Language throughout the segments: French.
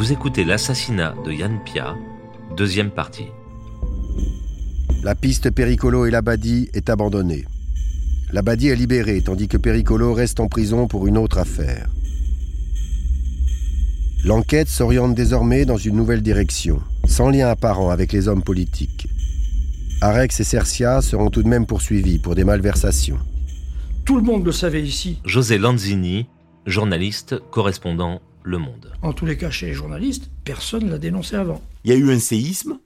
Vous écoutez l'assassinat de Yann Pia, deuxième partie. La piste Pericolo et Labadie est abandonnée. Labadie est libéré tandis que Pericolo reste en prison pour une autre affaire. L'enquête s'oriente désormais dans une nouvelle direction, sans lien apparent avec les hommes politiques. Arex et Cercia seront tout de même poursuivis pour des malversations. Tout le monde le savait ici. José Lanzini, journaliste, correspondant Le Monde. En tous les cas, chez les journalistes, personne ne l'a dénoncé avant. Il y a eu un séisme,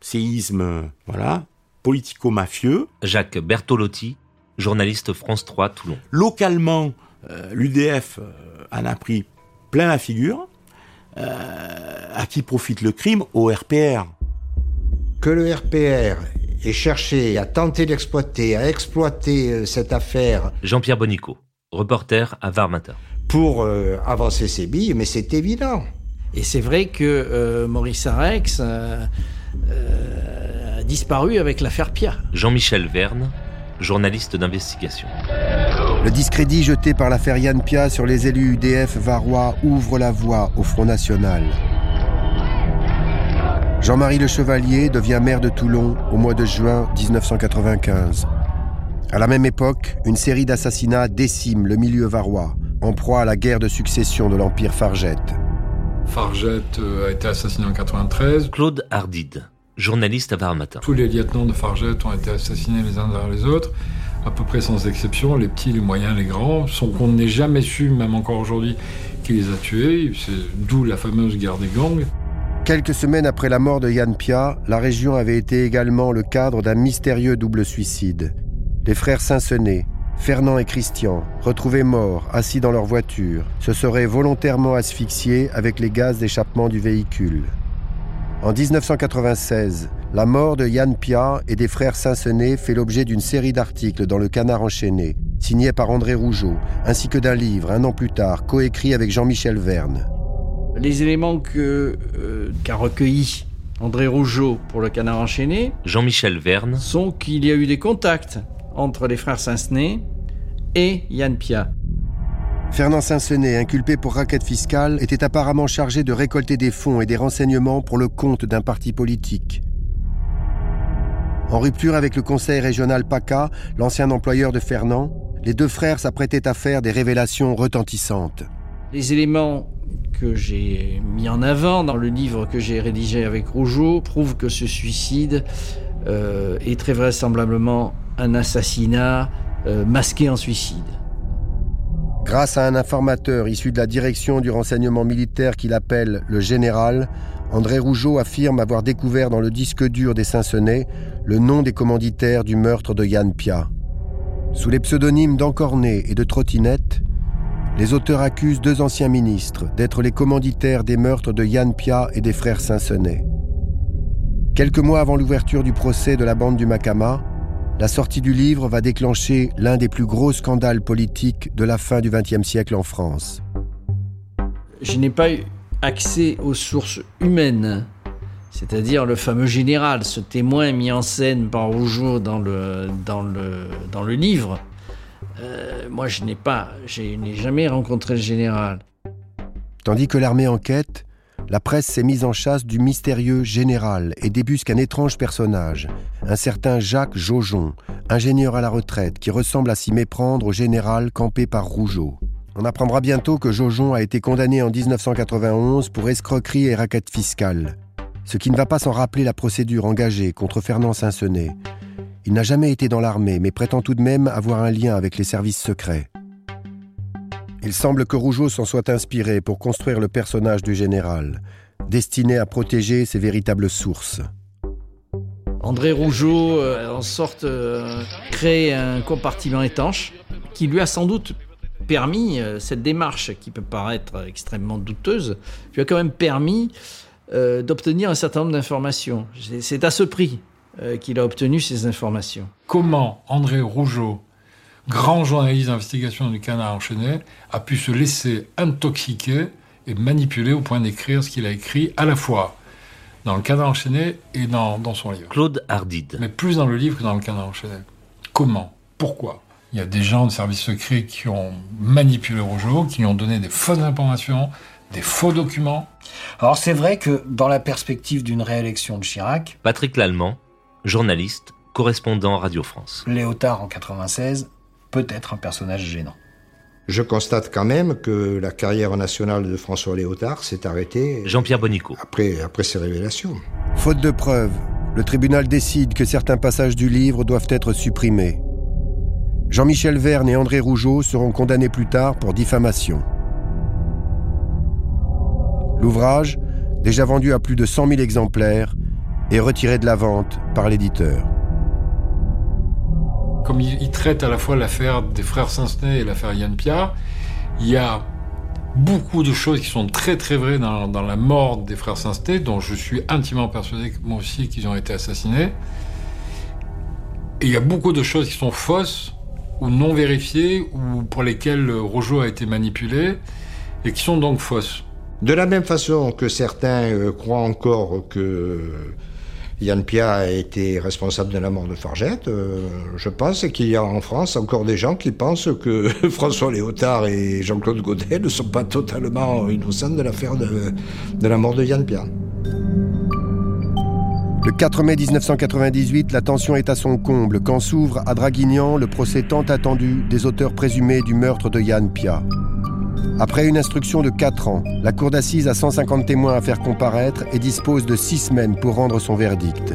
séisme, euh, voilà, politico-mafieux. Jacques Bertolotti, journaliste France 3 Toulon. Localement, euh, l'UDF euh, en a pris plein la figure. à qui profite le crime Au RPR. Que le RPR ait cherché à tenter d'exploiter, à exploiter cette affaire. Jean-Pierre Bonico, reporter à Var Pour avancer ses billes, mais c'est évident. Et c'est vrai que Maurice Arex a disparu avec l'affaire Pia. Jean-Michel Verne, journaliste d'investigation. Le discrédit jeté par l'affaire Yann Pia sur les élus UDF varois ouvre la voie au Front National. Jean-Marie Le Chevalier devient maire de Toulon au mois de juin 1995. À la même époque, une série d'assassinats décime le milieu varois, en proie à la guerre de succession de l'Empire Fargette. Fargette a été assassiné en 93. Claude Hardide, journaliste à Matin. Tous les lieutenants de Fargette ont été assassinés les uns derrière les autres, à peu près sans exception, les petits, les moyens, les grands, sont qu'on n'ait jamais su, même encore aujourd'hui, qui les a tués, c'est d'où la fameuse guerre des gangs. Quelques semaines après la mort de Yann Pia, la région avait été également le cadre d'un mystérieux double suicide. Les frères Saint-Sené, Fernand et Christian, retrouvés morts, assis dans leur voiture, se seraient volontairement asphyxiés avec les gaz d'échappement du véhicule. En 1996, la mort de Yann Pia et des frères Saint-Sené fait l'objet d'une série d'articles dans le Canard enchaîné, signé par André Rougeau, ainsi que d'un livre, un an plus tard, coécrit avec Jean-Michel Verne. Les éléments que, euh, qu'a recueillis André Rougeau pour le Canard enchaîné Jean-Michel Verne sont qu'il y a eu des contacts entre les frères Saint-Sené et Yann Pia. Fernand Saint-Sené, inculpé pour raquette fiscale, était apparemment chargé de récolter des fonds et des renseignements pour le compte d'un parti politique. En rupture avec le conseil régional PACA, l'ancien employeur de Fernand, les deux frères s'apprêtaient à faire des révélations retentissantes. Les éléments que j'ai mis en avant dans le livre que j'ai rédigé avec Rougeau prouvent que ce suicide euh, est très vraisemblablement un assassinat euh, masqué en suicide. Grâce à un informateur issu de la direction du renseignement militaire qu'il appelle le général, André Rougeau affirme avoir découvert dans le disque dur des Saint-Senet le nom des commanditaires du meurtre de Yann Pia. Sous les pseudonymes d'Encornet et de Trottinette, les auteurs accusent deux anciens ministres d'être les commanditaires des meurtres de Yann Pia et des frères Saint-Senet. Quelques mois avant l'ouverture du procès de la bande du Macama, la sortie du livre va déclencher l'un des plus gros scandales politiques de la fin du XXe siècle en France. Je n'ai pas eu accès aux sources humaines, c'est-à-dire le fameux général, ce témoin mis en scène par Rougeau dans le, dans le, dans le livre. Euh, moi, je n'ai pas, je n'ai jamais rencontré le général. Tandis que l'armée enquête, la presse s'est mise en chasse du mystérieux général et débusque un étrange personnage, un certain Jacques Jaujon, ingénieur à la retraite, qui ressemble à s'y méprendre au général campé par Rougeau. On apprendra bientôt que Jaujon a été condamné en 1991 pour escroquerie et raquette fiscale, ce qui ne va pas sans rappeler la procédure engagée contre Fernand Saint-Senet. Il n'a jamais été dans l'armée, mais prétend tout de même avoir un lien avec les services secrets. Il semble que Rougeau s'en soit inspiré pour construire le personnage du général, destiné à protéger ses véritables sources. André Rougeau, euh, en sorte, euh, crée un compartiment étanche qui lui a sans doute permis, euh, cette démarche qui peut paraître extrêmement douteuse, lui a quand même permis euh, d'obtenir un certain nombre d'informations. C'est- à ce prix euh, qu'il a obtenu ces informations. Comment André Rougeau, grand journaliste d'investigation du Canard enchaîné, a pu se laisser intoxiquer et manipuler au point d'écrire ce qu'il a écrit à la fois dans le Canard enchaîné et dans, dans son livre. Claude Hardide. Mais plus dans le livre que dans le Canard enchaîné. Comment? Pourquoi? Il y a des gens de services secrets qui ont manipulé Rougeau, qui lui ont donné des fausses informations, des faux documents. Alors c'est vrai que dans la perspective d'une réélection de Chirac, Patrick Lallemand, journaliste, correspondant Radio France. Léotard en 96 peut être un personnage gênant. Je constate quand même que la carrière nationale de François Léotard s'est arrêtée Jean-Pierre Bonico. après, après ces révélations. Faute de preuves, le tribunal décide que certains passages du livre doivent être supprimés. Jean-Michel Verne et André Rougeau seront condamnés plus tard pour diffamation. L'ouvrage, déjà vendu à plus de 100 000 exemplaires, est retiré de la vente par l'éditeur. Comme il, traite à la fois l'affaire des frères Saint-Snay et l'affaire Yann Pia, il y a beaucoup de choses qui sont très très vraies dans, la mort des frères Saint-Snay, dont je suis intimement persuadé moi aussi qu'ils ont été assassinés. Et il y a beaucoup de choses qui sont fausses ou non vérifiées ou pour lesquelles Rojo a été manipulé et qui sont donc fausses. De la même façon que certains euh, croient encore que Yann Pia a été responsable de la mort de Fargette, euh, je pense qu'il y a en France encore des gens qui pensent que François Léotard et Jean-Claude Godet ne sont pas totalement innocents de l'affaire de, de la mort de Yann Pia. Le 4 mai 1998, la tension est à son comble quand s'ouvre à Draguignan le procès tant attendu des auteurs présumés du meurtre de Yann Pia. Après une instruction de 4 ans, la cour d'assises a 150 témoins à faire comparaître et dispose de 6 semaines pour rendre son verdict.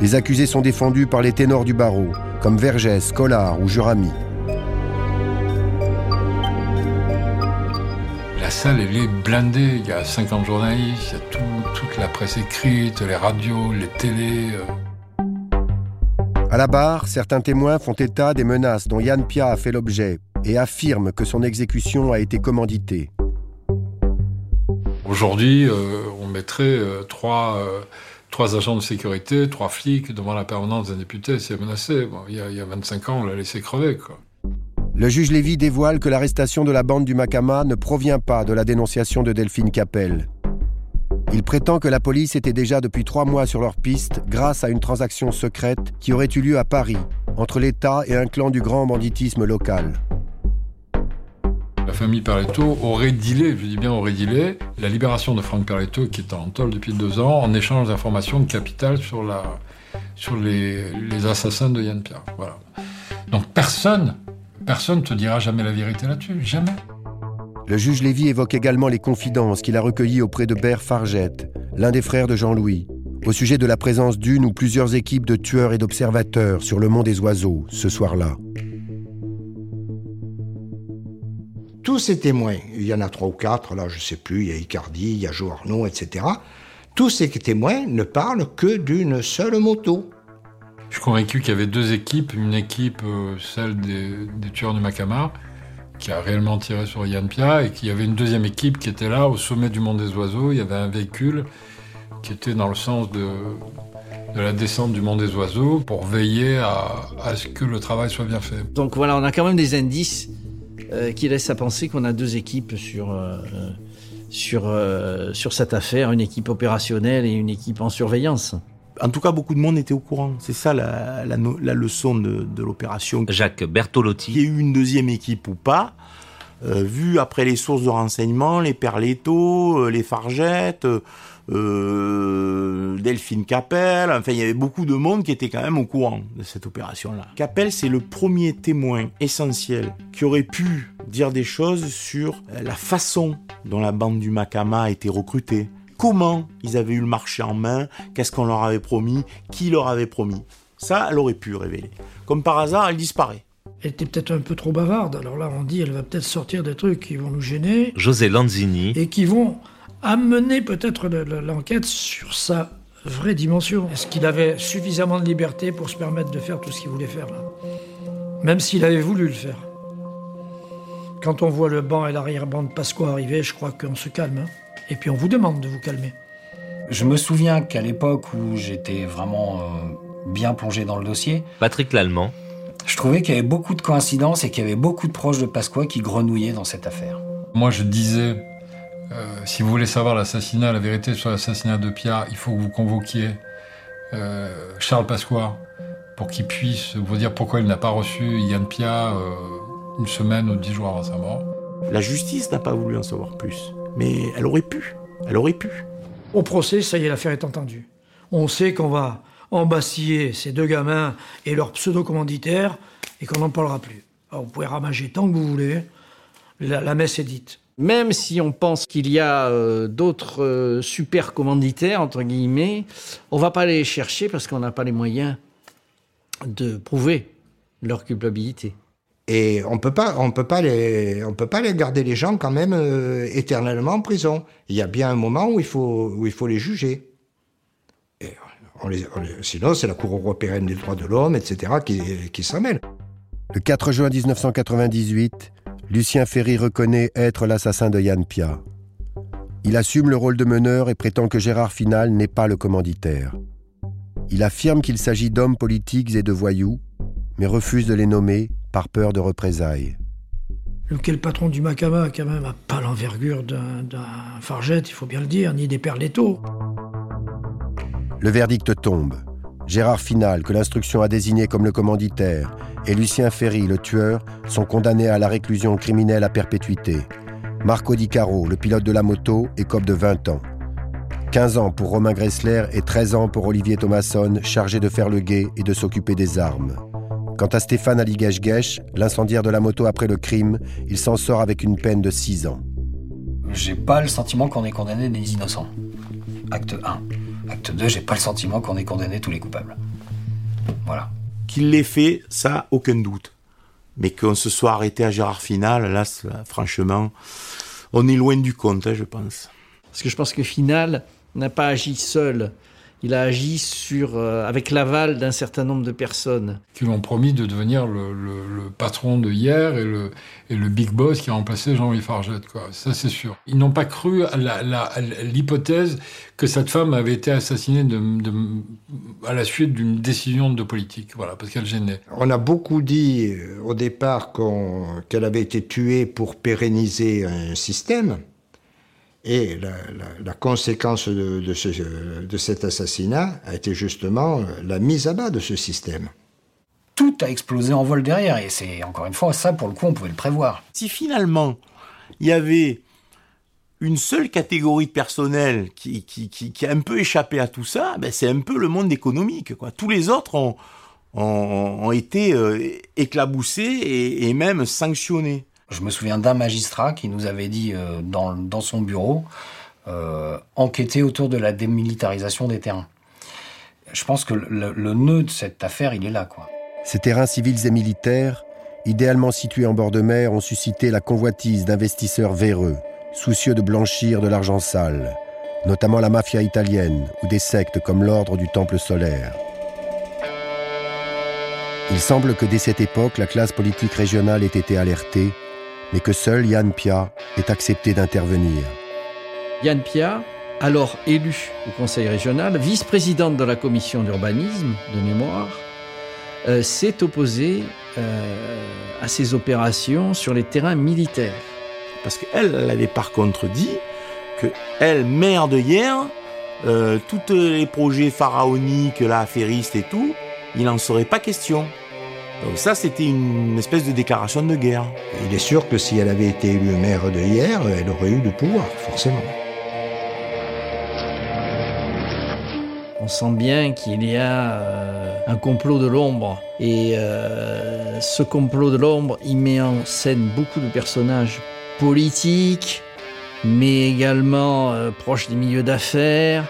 Les accusés sont défendus par les ténors du barreau, comme Vergès, Collard ou Jurami. La salle, elle est blindée. Il y a 50 journalistes, il y a tout- toute la presse écrite, les radios, les télés. euh. À la barre, certains témoins font état des menaces dont Yann Pia a fait l'objet et affirment que son exécution a été commanditée. Aujourd'hui, euh, on mettrait euh, trois, euh, trois agents de sécurité, trois flics devant la permanence d'un député s'il est menacé. Bon, il, y a, il y a 25 ans, on l'a laissé crever. Quoi. Le juge Lévy dévoile que l'arrestation de la bande du Macama ne provient pas de la dénonciation de Delphine Capel. Il prétend que la police était déjà depuis trois mois sur leur piste grâce à une transaction secrète qui aurait eu lieu à Paris entre l'État et un clan du grand banditisme local. La famille Perletto aurait dealé, je dis bien aurait dealé, la libération de Franck Perletto, qui est en tôle depuis deux ans, en échange d'informations de capital sur, les, assassins de Yann Pierre. Voilà. Donc personne, personne te dira jamais la vérité là-dessus, jamais. Le juge Lévy évoque également les confidences qu'il a recueillies auprès de Bert Fargette, l'un des frères de Jean-Louis, au sujet de la présence d'une ou plusieurs équipes de tueurs et d'observateurs sur le Mont des Oiseaux ce soir-là. Tous ces témoins, il y en a trois ou quatre, là je sais plus, il y a Icardi, il y a Joe Arnaud, etc. Tous ces témoins ne parlent que d'une seule moto. Je suis convaincu qu'il y avait deux équipes, une équipe, euh, celle des, des tueurs du Macama, qui a réellement tiré sur Yann Pia, et qu'il y avait une deuxième équipe qui était là, au sommet du Mont des Oiseaux. Il y avait un véhicule qui était dans le sens de, de la descente du Mont des Oiseaux pour veiller à, à ce que le travail soit bien fait. Donc voilà, on a quand même des indices euh, qui laissent à penser qu'on a deux équipes sur, euh, sur, euh, sur cette affaire, une équipe opérationnelle et une équipe en surveillance. En tout cas, beaucoup de monde était au courant. C'est ça la, la, no- la leçon de, de l'opération. Jacques Qu'il y Bertolotti, ait eu une deuxième équipe ou pas, euh, vu après les sources de renseignement, les Perletto, les Fargettes, euh, Delphine Capel, enfin il y avait beaucoup de monde qui était quand même au courant de cette opération-là. Capel, c'est le premier témoin essentiel qui aurait pu dire des choses sur euh, la façon dont la bande du Macama a été recrutée. Comment ils avaient eu le marché en main, qu'est-ce qu'on leur avait promis, qui leur avait promis. Ça, elle aurait pu révéler. Comme par hasard, elle disparaît. Elle était peut-être un peu trop bavarde. Alors là, on dit, elle va peut-être sortir des trucs qui vont nous gêner José Lanzini, et qui vont amener peut-être le- le- l'enquête sur sa vraie dimension. Est-ce qu'il avait suffisamment de liberté pour se permettre de faire tout ce qu'il voulait faire là? Même s'il avait voulu le faire. Quand on voit le banc et l'arrière-ban de Pasqua arriver, je crois qu'on se calme. hein. Et puis on vous demande de vous calmer. Je me souviens qu'à l'époque où j'étais vraiment euh, bien plongé dans le dossier, Patrick Lallemand, je trouvais qu'il y avait beaucoup de coïncidences et qu'il y avait beaucoup de proches de Pasqua qui grenouillaient dans cette affaire. Moi, je disais, si vous voulez savoir l'assassinat, la vérité sur l'assassinat de Pia, il faut que vous convoquiez euh, Charles Pasqua pour qu'il puisse vous dire pourquoi il n'a pas reçu Yann Pia euh, une semaine ou dix jours avant sa mort. La justice n'a pas voulu en savoir plus. Mais elle aurait pu. Elle aurait pu. Au procès, ça y est, l'affaire est entendue. On sait qu'on va embastiller ces deux gamins et leurs pseudo-commanditaires et qu'on n'en parlera plus. Alors, vous pouvez ramager tant que vous voulez. La, la messe est dite. Même si on pense qu'il y a euh, d'autres euh, super commanditaires, entre guillemets, on va pas les chercher parce qu'on n'a pas les moyens de prouver leur culpabilité. Et on peut pas, on peut pas les, on peut pas les garder les gens quand même euh, éternellement en prison. Il y a bien un moment où il faut, où il faut les juger. Et on les- on les- sinon, c'est la Cour européenne des droits de l'homme, etc., qui, qui s'en mêle. Le 4 juin 1998, Lucien Ferry reconnaît être l'assassin de Yann Pia. Il assume le rôle de meneur et prétend que Gérard Final n'est pas le commanditaire. Il affirme qu'il s'agit d'hommes politiques et de voyous, mais refuse de les nommer par peur de représailles. Lequel patron du Macama, quand même, a pas l'envergure d'un d'un Fargette, il faut bien le dire, ni des Perletto. Le verdict tombe. Gérard Final, que l'instruction a désigné comme le commanditaire, et Lucien Ferry, le tueur, sont condamnés à la réclusion criminelle à perpétuité. Marco Di Caro, le pilote de la moto, écope de 20 ans. 15 ans pour Romain Gressler et 13 ans pour Olivier Thomasson, chargé de faire le guet et de s'occuper des armes. Quant à Stéphane Aligesh-Gesh, l'incendiaire de la moto après le crime, il s'en sort avec une peine de 6 ans. J'ai pas le sentiment qu'on ait condamné des innocents. Acte 1. Acte 2, j'ai pas le sentiment qu'on ait condamné tous les coupables. Voilà. Qu'il l'ait fait, ça, aucun doute. Mais qu'on se soit arrêté à Gérard Final, là, franchement, on est loin du compte, hein, je pense. Parce que je pense que Final n'a pas agi seul. Il a agi sur, euh, avec l'aval d'un certain nombre de personnes. qui lui ont promis de devenir le, le- le patron de hier et le, et le big boss qui a remplacé Jean-Louis Fargette. Quoi. Ça, c'est sûr. Ils n'ont pas cru à l'hypothèse que cette femme avait été assassinée de, de- à la suite d'une décision de politique. Voilà, parce qu'elle gênait. On a beaucoup dit euh, au départ qu'on- qu'elle avait été tuée pour pérenniser un système. Et la, la- la conséquence de, de ce- de cet assassinat a été justement euh, la mise à bas de ce système. Tout a explosé en vol derrière, et c'est encore une fois ça, pour le coup, on pouvait le prévoir. Si finalement, il y avait une seule catégorie de personnel qui, qui, qui, qui a un peu échappé à tout ça, ben c'est un peu le monde économique. Quoi. Tous les autres ont, ont, ont été euh, éclaboussés et, et même sanctionnés. Je me souviens d'un magistrat qui nous avait dit euh, dans, son bureau euh, enquêter autour de la démilitarisation des terrains. Je pense que le, le nœud de cette affaire, il est là. Ces terrains civils et militaires, idéalement situés en bord de mer, ont suscité la convoitise d'investisseurs véreux, soucieux de blanchir de l'argent sale, notamment la mafia italienne ou des sectes comme l'Ordre du Temple solaire. Il semble que dès cette époque, la classe politique régionale ait été alertée, mais que seul Yann Pia ait accepté d'intervenir. Yann Pia, alors élu au conseil régional, vice-présidente de la commission d'urbanisme de mémoire, euh, s'est opposé euh, à ces opérations sur les terrains militaires. Parce qu'elle, elle avait par contre dit que elle, mère de hier, euh, tous les projets pharaoniques, là, affairistes et tout, il n'en serait pas question. Donc ça, c'était une espèce de déclaration de guerre. Il est sûr que si elle avait été élue maire de hier, elle aurait eu du pouvoir, forcément. On sent bien qu'il y a euh, un complot de l'ombre. Et euh, ce complot de l'ombre, il met en scène beaucoup de personnages politiques, mais également euh, proches des milieux d'affaires,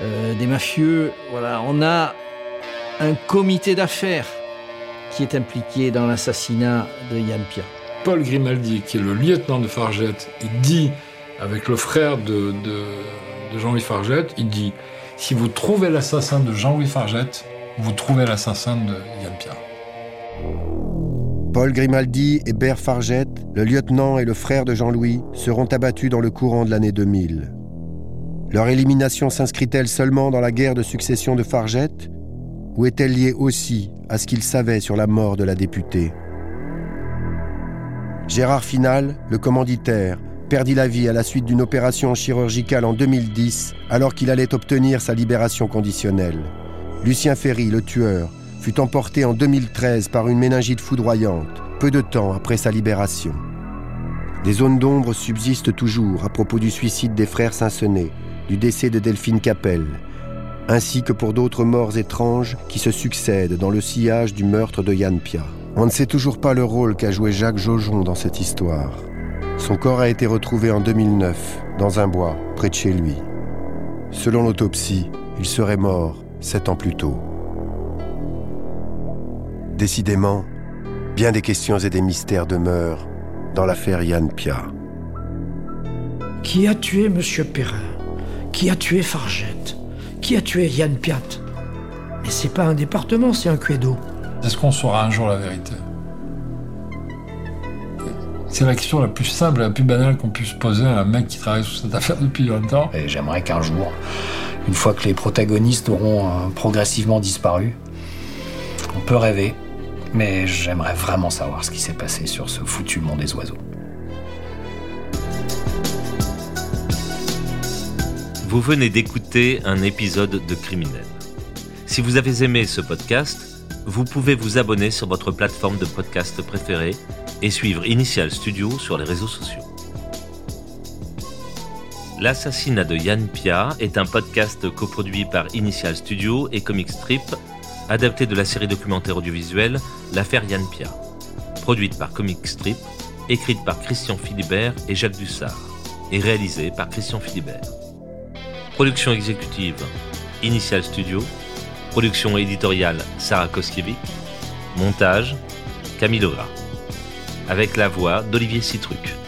euh, des mafieux. Voilà, on a un comité d'affaires qui est impliqué dans l'assassinat de Yann Pia. Paul Grimaldi, qui est le lieutenant de Fargette, il dit, avec le frère de, de, de Jean-Louis Fargette, il dit si vous trouvez l'assassin de Jean-Louis Fargette, vous trouvez l'assassin de Yann Pia. Paul Grimaldi et Bert Fargette, le lieutenant et le frère de Jean-Louis, seront abattus dans le courant de l'année 2000. Leur élimination s'inscrit-elle seulement dans la guerre de succession de Fargette ou est-elle liée aussi à ce qu'il savait sur la mort de la députée Gérard Final, le commanditaire, perdit la vie à la suite d'une opération chirurgicale en 2010 alors qu'il allait obtenir sa libération conditionnelle. Lucien Ferry, le tueur, fut emporté en 2013 par une méningite foudroyante, peu de temps après sa libération. Des zones d'ombre subsistent toujours à propos du suicide des frères Saint-Sené, du décès de Delphine Capel, ainsi que pour d'autres morts étranges qui se succèdent dans le sillage du meurtre de Yann Pia. On ne sait toujours pas le rôle qu'a joué Jacques Jojon dans cette histoire. Son corps a été retrouvé en 2009 dans un bois près de chez lui. Selon l'autopsie, il serait mort sept ans plus tôt. Décidément, bien des questions et des mystères demeurent dans l'affaire Yann Pia. Qui a tué M. Perrin? Qui a tué Fargette? Qui a tué Yann Piat? Mais c'est pas un département, c'est un d'eau. Est-ce qu'on saura un jour la vérité? C'est la question la plus simple et la plus banale qu'on puisse poser à un mec qui travaille sur cette affaire depuis longtemps. Et j'aimerais qu'un jour, une fois que les protagonistes auront euh, progressivement disparu, on peut rêver, mais j'aimerais vraiment savoir ce qui s'est passé sur ce foutu monde des oiseaux. Vous venez d'écouter un épisode de Criminel. Si vous avez aimé ce podcast, vous pouvez vous abonner sur votre plateforme de podcast préférée et suivre Initial Studio sur les réseaux sociaux. L'assassinat de Yann Pia est un podcast coproduit par Initial Studio et Comic Strip, adapté de la série documentaire audiovisuelle L'affaire Yann Pia, produite par Comic Strip, écrite par Christian Philibert et Jacques Dussard, et réalisée par Christian Philibert. Production exécutive Initial Studio, production éditoriale Sarah Koskiewicz, montage Camille Legras, avec la voix d'Olivier Citruc.